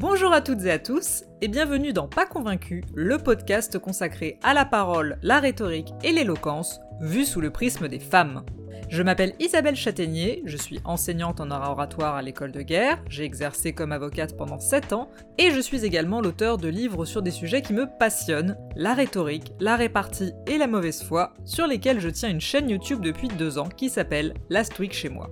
Bonjour à toutes et à tous, et bienvenue dans Pas Convaincu, le podcast consacré à la parole, la rhétorique et l'éloquence, vu sous le prisme des femmes. Je m'appelle Isabelle Châtaignier, je suis enseignante en oratoire à l'école de guerre, j'ai exercé comme avocate pendant 7 ans, et je suis également l'auteur de livres sur des sujets qui me passionnent, la rhétorique, la répartie et la mauvaise foi, sur lesquels je tiens une chaîne YouTube depuis 2 ans qui s'appelle Last Week chez moi.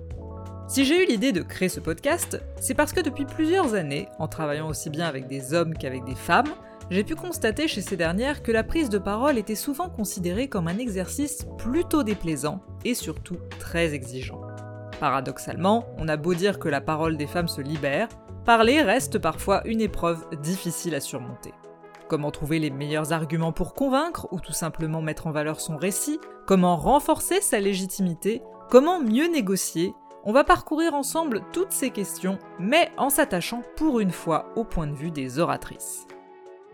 Si j'ai eu l'idée de créer ce podcast, c'est parce que depuis plusieurs années, en travaillant aussi bien avec des hommes qu'avec des femmes, j'ai pu constater chez ces dernières que la prise de parole était souvent considérée comme un exercice plutôt déplaisant et surtout très exigeant. Paradoxalement, on a beau dire que la parole des femmes se libère, parler reste parfois une épreuve difficile à surmonter. Comment trouver les meilleurs arguments pour convaincre ou tout simplement mettre en valeur son récit? Comment renforcer sa légitimité? Comment mieux négocier? On va parcourir ensemble toutes ces questions, mais en s'attachant pour une fois au point de vue des oratrices.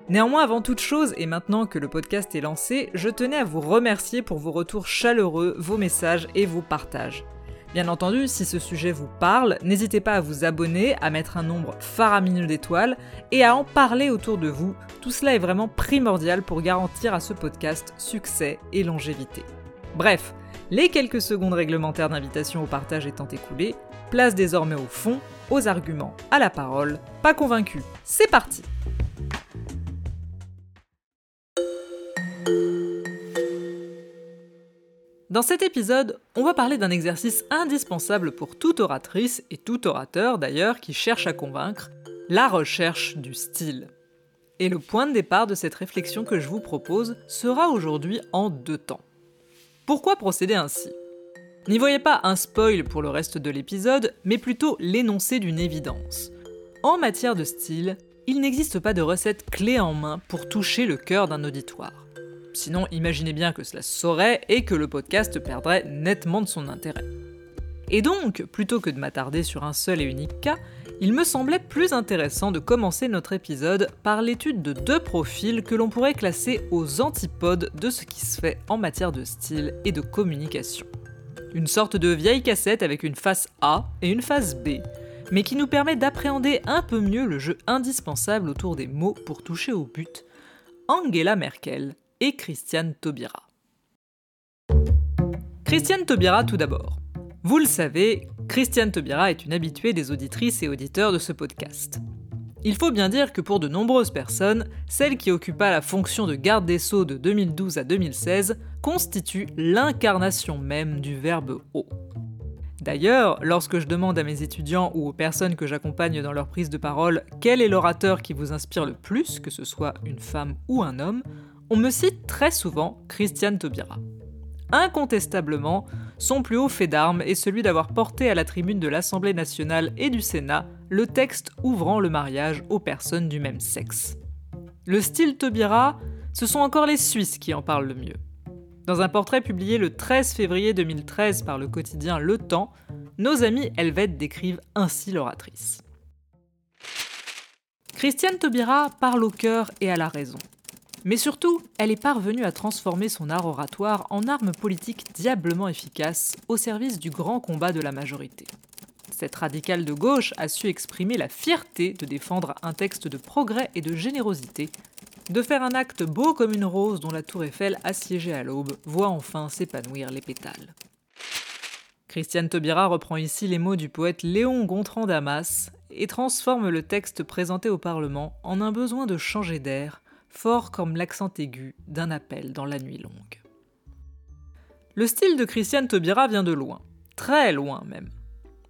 Néanmoins, avant toute chose, et maintenant que le podcast est lancé, je tenais à vous remercier pour vos retours chaleureux, vos messages et vos partages. Bien entendu, si ce sujet vous parle, n'hésitez pas à vous abonner, à mettre un nombre faramineux d'étoiles et à en parler autour de vous. Tout cela est vraiment primordial pour garantir à ce podcast succès et longévité. Bref, les quelques secondes réglementaires d'invitation au partage étant écoulées, place désormais au fond, aux arguments, à la parole. Pas convaincu, c'est parti Dans cet épisode, on va parler d'un exercice indispensable pour toute oratrice et tout orateur d'ailleurs qui cherche à convaincre, la recherche du style. Et le point de départ de cette réflexion que je vous propose sera aujourd'hui en deux temps. Pourquoi procéder ainsi? N'y voyez pas un spoil pour le reste de l'épisode, mais plutôt l'énoncé d'une évidence. En matière de style, il n'existe pas de recette clé en main pour toucher le cœur d'un auditoire. Sinon, imaginez bien que cela saurait et que le podcast perdrait nettement de son intérêt. Et donc, plutôt que de m'attarder sur un seul et unique cas, il me semblait plus intéressant de commencer notre épisode par l'étude de deux profils que l'on pourrait classer aux antipodes de ce qui se fait en matière de style et de communication. Une sorte de vieille cassette avec une face A et une face B, mais qui nous permet d'appréhender un peu mieux le jeu indispensable autour des mots pour toucher au but, Angela Merkel et Christiane Taubira. Christiane Taubira tout d'abord. Vous le savez, Christiane Taubira est une habituée des auditrices et auditeurs de ce podcast. Il faut bien dire que pour de nombreuses personnes, celle qui occupa la fonction de garde des sceaux de 2012 à 2016 constitue l'incarnation même du verbe haut. D'ailleurs, lorsque je demande à mes étudiants ou aux personnes que j'accompagne dans leur prise de parole quel est l'orateur qui vous inspire le plus, que ce soit une femme ou un homme, on me cite très souvent Christiane Taubira. Incontestablement, son plus haut fait d'armes est celui d'avoir porté à la tribune de l'Assemblée nationale et du Sénat le texte ouvrant le mariage aux personnes du même sexe. Le style Taubira, ce sont encore les Suisses qui en parlent le mieux. Dans un portrait publié le 13 février 2013 par le quotidien Le Temps, nos amis helvètes décrivent ainsi l'oratrice. Christiane Taubira parle au cœur et à la raison. Mais surtout, elle est parvenue à transformer son art oratoire en arme politique diablement efficace au service du grand combat de la majorité. Cette radicale de gauche a su exprimer la fierté de défendre un texte de progrès et de générosité, de faire un acte beau comme une rose dont la tour Eiffel assiégée à l'aube voit enfin s'épanouir les pétales. Christiane Taubira reprend ici les mots du poète Léon Gontran Damas et transforme le texte présenté au Parlement en un besoin de changer d'air fort comme l'accent aigu d'un appel dans la nuit longue. Le style de Christiane Taubira vient de loin, très loin même.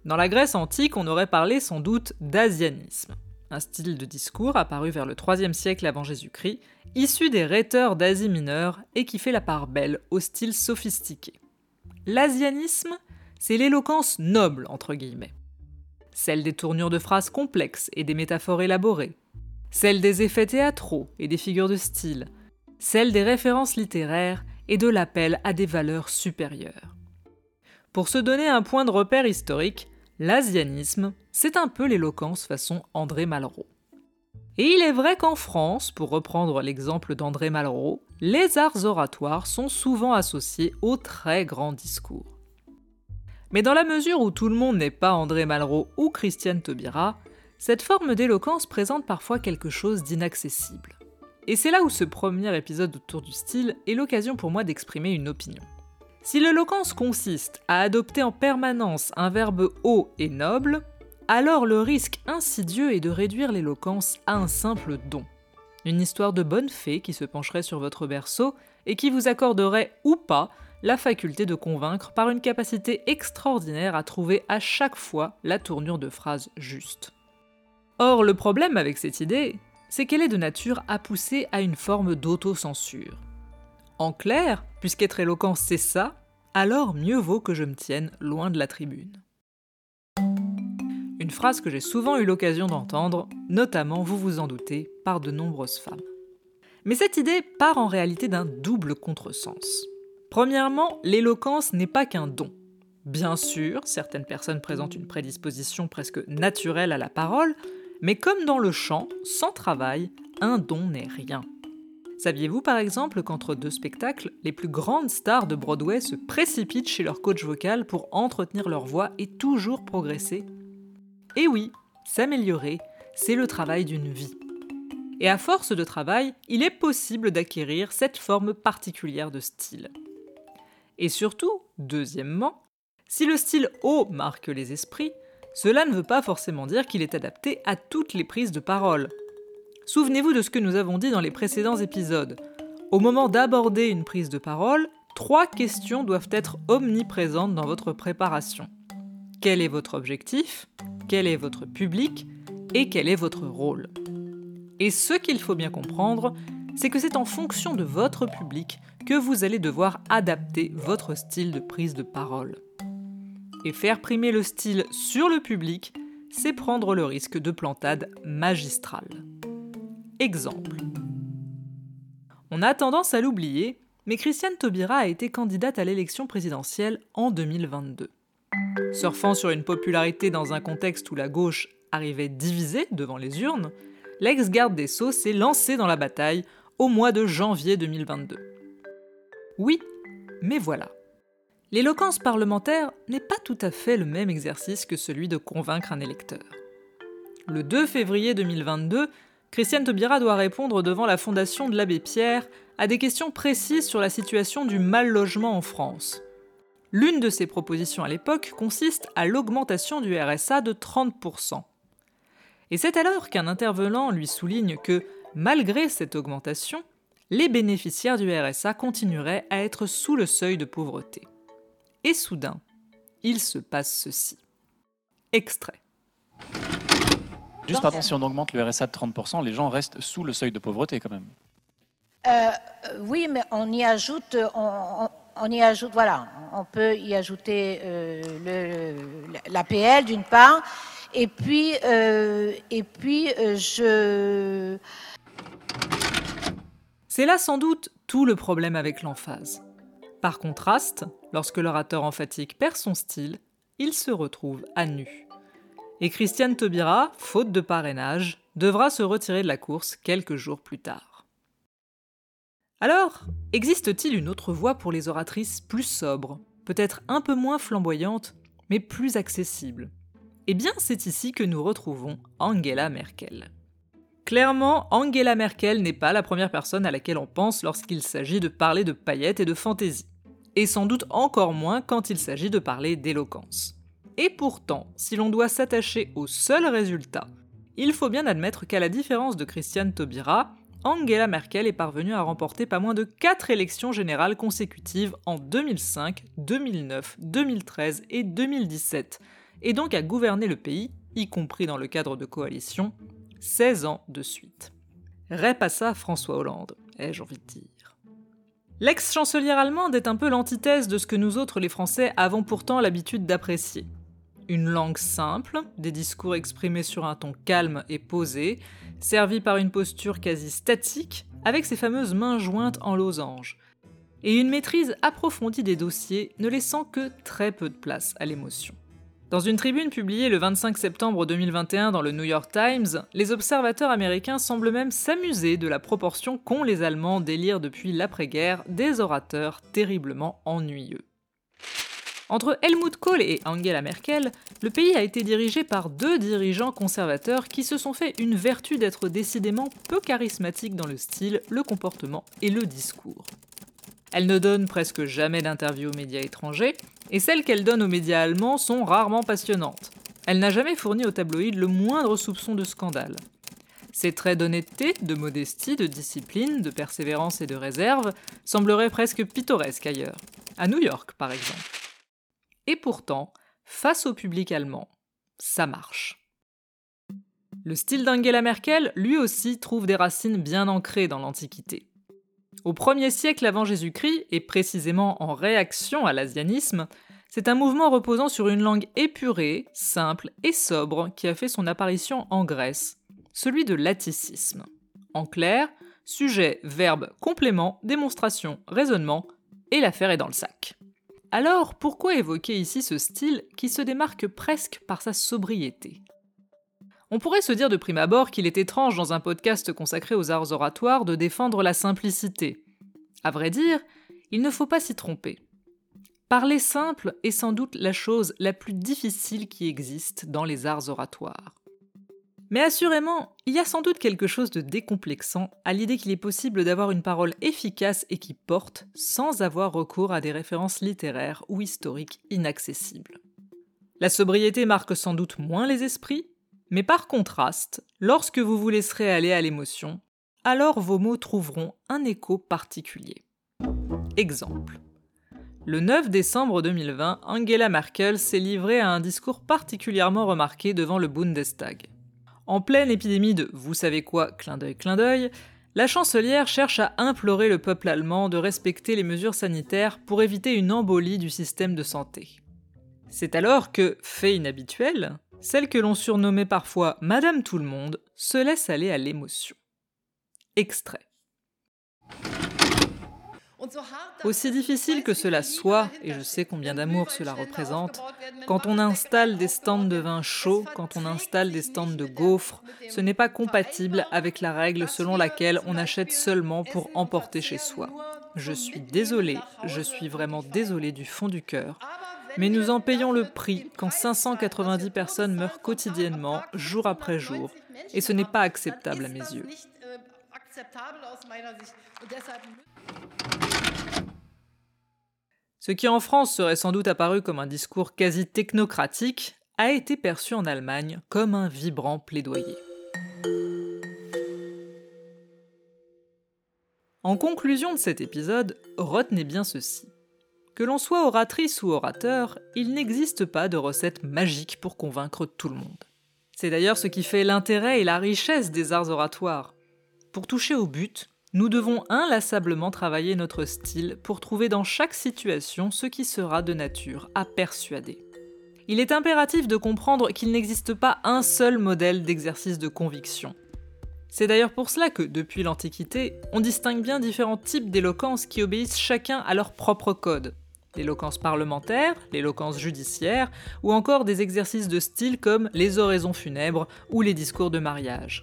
Dans la Grèce antique, on aurait parlé sans doute d'asianisme, un style de discours apparu vers le IIIe siècle avant Jésus-Christ, issu des rhéteurs d'Asie mineure et qui fait la part belle au style sophistiqué. L'asianisme, c'est l'éloquence noble, entre guillemets. Celle des tournures de phrases complexes et des métaphores élaborées, celle des effets théâtraux et des figures de style, celle des références littéraires et de l'appel à des valeurs supérieures. Pour se donner un point de repère historique, l'asianisme, c'est un peu l'éloquence façon André Malraux. Et il est vrai qu'en France, pour reprendre l'exemple d'André Malraux, les arts oratoires sont souvent associés aux très grands discours. Mais dans la mesure où tout le monde n'est pas André Malraux ou Christiane Taubira, cette forme d'éloquence présente parfois quelque chose d'inaccessible. Et c'est là où ce premier épisode autour du style est l'occasion pour moi d'exprimer une opinion. Si l'éloquence consiste à adopter en permanence un verbe haut et noble, alors le risque insidieux est de réduire l'éloquence à un simple don. Une histoire de bonne fée qui se pencherait sur votre berceau et qui vous accorderait ou pas la faculté de convaincre par une capacité extraordinaire à trouver à chaque fois la tournure de phrase juste. Or, le problème avec cette idée, c'est qu'elle est de nature à pousser à une forme d'autocensure. En clair, puisqu'être éloquent c'est ça, alors mieux vaut que je me tienne loin de la tribune. Une phrase que j'ai souvent eu l'occasion d'entendre, notamment, vous vous en doutez, par de nombreuses femmes. Mais cette idée part en réalité d'un double contresens. Premièrement, l'éloquence n'est pas qu'un don. Bien sûr, certaines personnes présentent une prédisposition presque naturelle à la parole, mais comme dans le chant, sans travail, un don n'est rien. Saviez-vous par exemple qu'entre deux spectacles, les plus grandes stars de Broadway se précipitent chez leur coach vocal pour entretenir leur voix et toujours progresser? Et oui, s'améliorer, c'est le travail d'une vie. Et à force de travail, il est possible d'acquérir cette forme particulière de style. Et surtout, deuxièmement, si le style haut marque les esprits, cela ne veut pas forcément dire qu'il est adapté à toutes les prises de parole. Souvenez-vous de ce que nous avons dit dans les précédents épisodes. Au moment d'aborder une prise de parole, trois questions doivent être omniprésentes dans votre préparation. Quel est votre objectif? Quel est votre public? Et quel est votre rôle? Et ce qu'il faut bien comprendre, c'est que c'est en fonction de votre public que vous allez devoir adapter votre style de prise de parole. Et faire primer le style sur le public, c'est prendre le risque de plantade magistrale. Exemple. On a tendance à l'oublier, mais Christiane Taubira a été candidate à l'élection présidentielle en 2022. Surfant sur une popularité dans un contexte où la gauche arrivait divisée devant les urnes, l'ex-garde des Sceaux s'est lancée dans la bataille au mois de janvier 2022. Oui, mais voilà. L'éloquence parlementaire n'est pas tout à fait le même exercice que celui de convaincre un électeur. Le 2 février 2022, Christiane Taubira doit répondre devant la Fondation de l'Abbé Pierre à des questions précises sur la situation du mal logement en France. L'une de ses propositions à l'époque consiste à l'augmentation du RSA de 30%. Et c'est alors qu'un intervenant lui souligne que, malgré cette augmentation, les bénéficiaires du RSA continueraient à être sous le seuil de pauvreté. Et soudain, il se passe ceci. Extrait. Juste pardon, si on augmente le RSA de 30%, les gens restent sous le seuil de pauvreté quand même. Euh, oui, mais on y ajoute, on, y ajoute, voilà, on peut y ajouter euh, l'APL d'une part, et puis, euh, et puis euh, je. C'est là sans doute tout le problème avec l'emphase. Par contraste, lorsque l'orateur emphatique perd son style, il se retrouve à nu. Et Christiane Taubira, faute de parrainage, devra se retirer de la course quelques jours plus tard. Alors, existe-t-il une autre voie pour les oratrices plus sobres, peut-être un peu moins flamboyantes, mais plus accessibles? Eh bien, c'est ici que nous retrouvons Angela Merkel. Clairement, Angela Merkel n'est pas la première personne à laquelle on pense lorsqu'il s'agit de parler de paillettes et de fantaisie et sans doute encore moins quand il s'agit de parler d'éloquence. Et pourtant, si l'on doit s'attacher au seul résultat, il faut bien admettre qu'à la différence de Christiane Taubira, Angela Merkel est parvenue à remporter pas moins de 4 élections générales consécutives en 2005, 2009, 2013 et 2017, et donc à gouverner le pays, y compris dans le cadre de coalition, 16 ans de suite. Rép à ça François Hollande, ai-je envie de dire. L'ex-chancelière allemande est un peu l'antithèse de ce que nous autres les Français avons pourtant l'habitude d'apprécier. Une langue simple, des discours exprimés sur un ton calme et posé, servis par une posture quasi statique, avec ses fameuses mains jointes en losange, et une maîtrise approfondie des dossiers ne laissant que très peu de place à l'émotion. Dans une tribune publiée le 25 septembre 2021 dans le New York Times, les observateurs américains semblent même s'amuser de la proportion qu'ont les Allemands délire depuis l'après-guerre des orateurs terriblement ennuyeux. Entre Helmut Kohl et Angela Merkel, le pays a été dirigé par deux dirigeants conservateurs qui se sont fait une vertu d'être décidément peu charismatiques dans le style, le comportement et le discours. Elle ne donne presque jamais d'interviews aux médias étrangers, et celles qu'elle donne aux médias allemands sont rarement passionnantes. Elle n'a jamais fourni au tabloïd le moindre soupçon de scandale. Ses traits d'honnêteté, de modestie, de discipline, de persévérance et de réserve sembleraient presque pittoresques ailleurs, à New York par exemple. Et pourtant, face au public allemand, ça marche. Le style d'Angela Merkel, lui aussi, trouve des racines bien ancrées dans l'Antiquité. Au 1er siècle avant Jésus-Christ, et précisément en réaction à l'asianisme, c'est un mouvement reposant sur une langue épurée, simple et sobre qui a fait son apparition en Grèce, celui de l'atticisme. En clair, sujet, verbe, complément, démonstration, raisonnement, et l'affaire est dans le sac. Alors, pourquoi évoquer ici ce style qui se démarque presque par sa sobriété? On pourrait se dire de prime abord qu'il est étrange dans un podcast consacré aux arts oratoires de défendre la simplicité. À vrai dire, il ne faut pas s'y tromper. Parler simple est sans doute la chose la plus difficile qui existe dans les arts oratoires. Mais assurément, il y a sans doute quelque chose de décomplexant à l'idée qu'il est possible d'avoir une parole efficace et qui porte sans avoir recours à des références littéraires ou historiques inaccessibles. La sobriété marque sans doute moins les esprits, mais par contraste, lorsque vous vous laisserez aller à l'émotion, alors vos mots trouveront un écho particulier. Exemple. Le 9 décembre 2020, Angela Merkel s'est livrée à un discours particulièrement remarqué devant le Bundestag. En pleine épidémie de vous savez quoi, clin d'œil, clin d'œil, la chancelière cherche à implorer le peuple allemand de respecter les mesures sanitaires pour éviter une embolie du système de santé. C'est alors que, fait inhabituel, celle que l'on surnommait parfois Madame Tout le Monde se laisse aller à l'émotion. Extrait. Aussi difficile que cela soit, et je sais combien d'amour cela représente, quand on installe des stands de vin chaud, quand on installe des stands de gaufres, ce n'est pas compatible avec la règle selon laquelle on achète seulement pour emporter chez soi. Je suis désolé, je suis vraiment désolé du fond du cœur. Mais nous en payons le prix quand 590 personnes meurent quotidiennement, jour après jour, et ce n'est pas acceptable à mes yeux. Ce qui en France serait sans doute apparu comme un discours quasi technocratique a été perçu en Allemagne comme un vibrant plaidoyer. En conclusion de cet épisode, retenez bien ceci. Que l'on soit oratrice ou orateur, il n'existe pas de recette magique pour convaincre tout le monde. C'est d'ailleurs ce qui fait l'intérêt et la richesse des arts oratoires. Pour toucher au but, nous devons inlassablement travailler notre style pour trouver dans chaque situation ce qui sera de nature à persuader. Il est impératif de comprendre qu'il n'existe pas un seul modèle d'exercice de conviction. C'est d'ailleurs pour cela que, depuis l'Antiquité, on distingue bien différents types d'éloquence qui obéissent chacun à leur propre code. L'éloquence parlementaire, l'éloquence judiciaire, ou encore des exercices de style comme les oraisons funèbres ou les discours de mariage.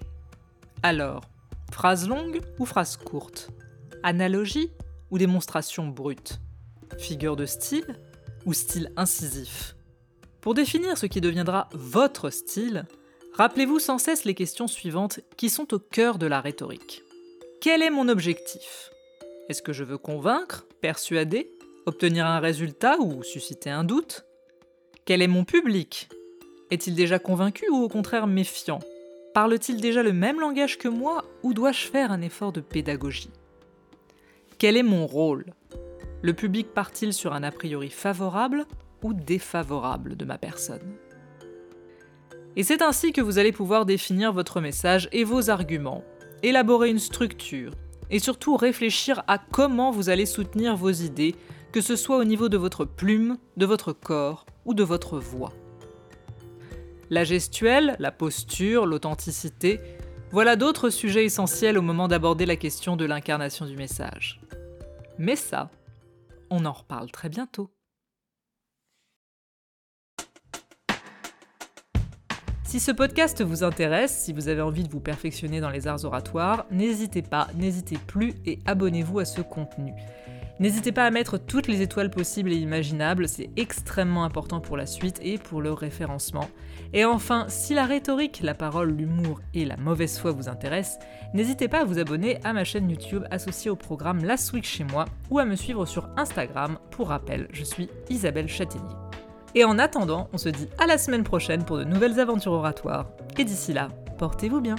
Alors, Phrase longue ou phrase courte Analogie ou démonstration brute? Figure de style ou style incisif? Pour définir ce qui deviendra votre style, rappelez-vous sans cesse les questions suivantes qui sont au cœur de la rhétorique. Quel est mon objectif? Est-ce que je veux convaincre, persuader, obtenir un résultat ou susciter un doute? Quel est mon public? Est-il déjà convaincu ou au contraire méfiant? Parle-t-il déjà le même langage que moi ou dois-je faire un effort de pédagogie? Quel est mon rôle? Le public part-il sur un a priori favorable ou défavorable de ma personne? Et c'est ainsi que vous allez pouvoir définir votre message et vos arguments, élaborer une structure et surtout réfléchir à comment vous allez soutenir vos idées, que ce soit au niveau de votre plume, de votre corps ou de votre voix. La gestuelle, la posture, l'authenticité, voilà d'autres sujets essentiels au moment d'aborder la question de l'incarnation du message. Mais ça, on en reparle très bientôt. Si ce podcast vous intéresse, si vous avez envie de vous perfectionner dans les arts oratoires, n'hésitez pas, n'hésitez plus et abonnez-vous à ce contenu. N'hésitez pas à mettre toutes les étoiles possibles et imaginables, c'est extrêmement important pour la suite et pour le référencement. Et enfin, si la rhétorique, la parole, l'humour et la mauvaise foi vous intéressent, n'hésitez pas à vous abonner à ma chaîne YouTube associée au programme Last Week chez moi ou à me suivre sur Instagram. Pour rappel, je suis Isabelle Châtaignier. Et en attendant, on se dit à la semaine prochaine pour de nouvelles aventures oratoires. Et d'ici là, portez-vous bien.